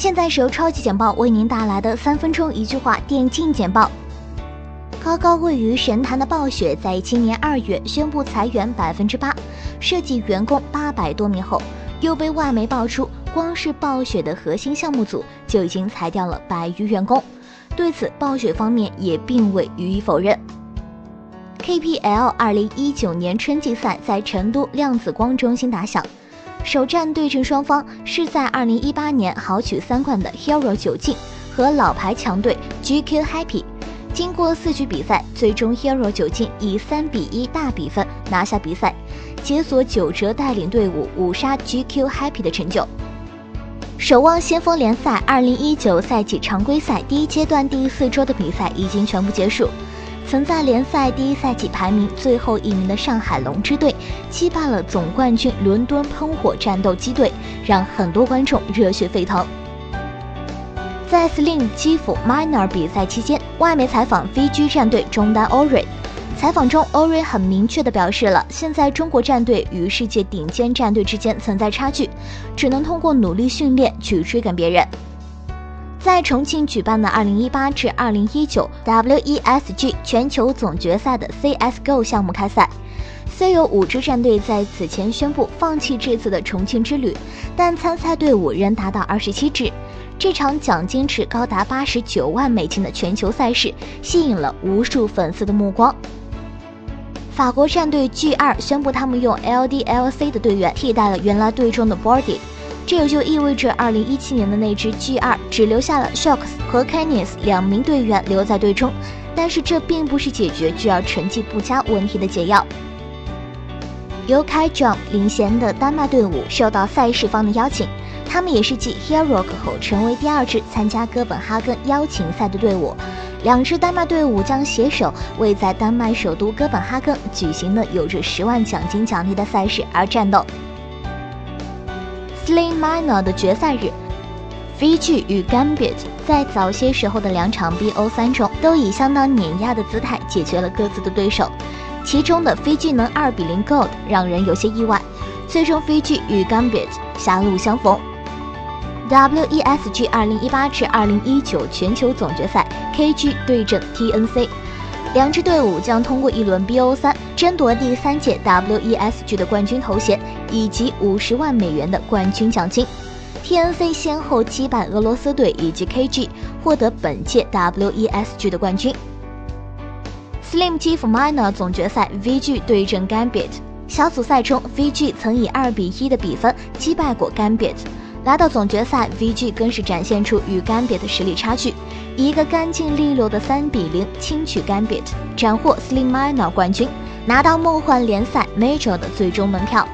现在是由超级简报为您带来的三分钟一句话电竞简报。高高位于神坛的暴雪，在今年二月宣布裁员百分之八，设计员工八百多名后，又被外媒爆出，光是暴雪的核心项目组就已经裁掉了百余员工。对此，暴雪方面也并未予以否认。KPL 二零一九年春季赛在成都量子光中心打响。首战对阵双方是在二零一八年豪取三冠的 Hero 九进和老牌强队 GQ Happy。经过四局比赛，最终 Hero 九进以三比一大比分拿下比赛，解锁九折带领队伍五杀 GQ Happy 的成就。守望先锋联赛二零一九赛季常规赛第一阶段第四周的比赛已经全部结束。曾在联赛第一赛季排名最后一名的上海龙之队击败了总冠军伦敦喷火战斗机队，让很多观众热血沸腾。在 Slim 基辅 Minor 比赛期间，外媒采访 VG 战队中单 Ori，采访中 Ori 很明确地表示了，现在中国战队与世界顶尖战队之间存在差距，只能通过努力训练去追赶别人。在重庆举办的2018至2019 WESG 全球总决赛的 CS:GO 项目开赛，虽有五支战队在此前宣布放弃这次的重庆之旅，但参赛队伍仍达到二十七支。这场奖金池高达八十九万美金的全球赛事，吸引了无数粉丝的目光。法国战队 G2 宣布，他们用 LDLC 的队员替代了原来队中的 Body。这也就意味着，二零一七年的那支 G2 只留下了 Shocks 和 k e n n i s 两名队员留在队中，但是这并不是解决 G2 成绩不佳问题的解药。由 Kai Jom 领衔的丹麦队伍受到赛事方的邀请，他们也是继 Heroic 后成为第二支参加哥本哈根邀请赛的队伍。两支丹麦队伍将携手为在丹麦首都哥本哈根举行的有着十万奖金奖励的赛事而战斗。Slim Minor 的决赛日，VG 与 Gambit 在早些时候的两场 BO3 中都以相当碾压的姿态解决了各自的对手，其中的 VG 能2比0 Gold 让人有些意外，最终 VG 与 Gambit 狭路相逢。WESG 2018至2019全球总决赛，KG 对阵 TNC。两支队伍将通过一轮 BO3 争夺第三届 WESG 的冠军头衔以及五十万美元的冠军奖金。TNC 先后击败俄罗斯队以及 KG，获得本届 WESG 的冠军。Slim 基辅 Minor 总决赛 VG 对阵 Gambit，小组赛中 VG 曾以二比一的比分击败过 Gambit。来到总决赛，VG 更是展现出与 Gambit 的实力差距，以一个干净利落的三比零轻取 Gambit，斩获 Slim Minor 冠军，拿到梦幻联赛 Major 的最终门票。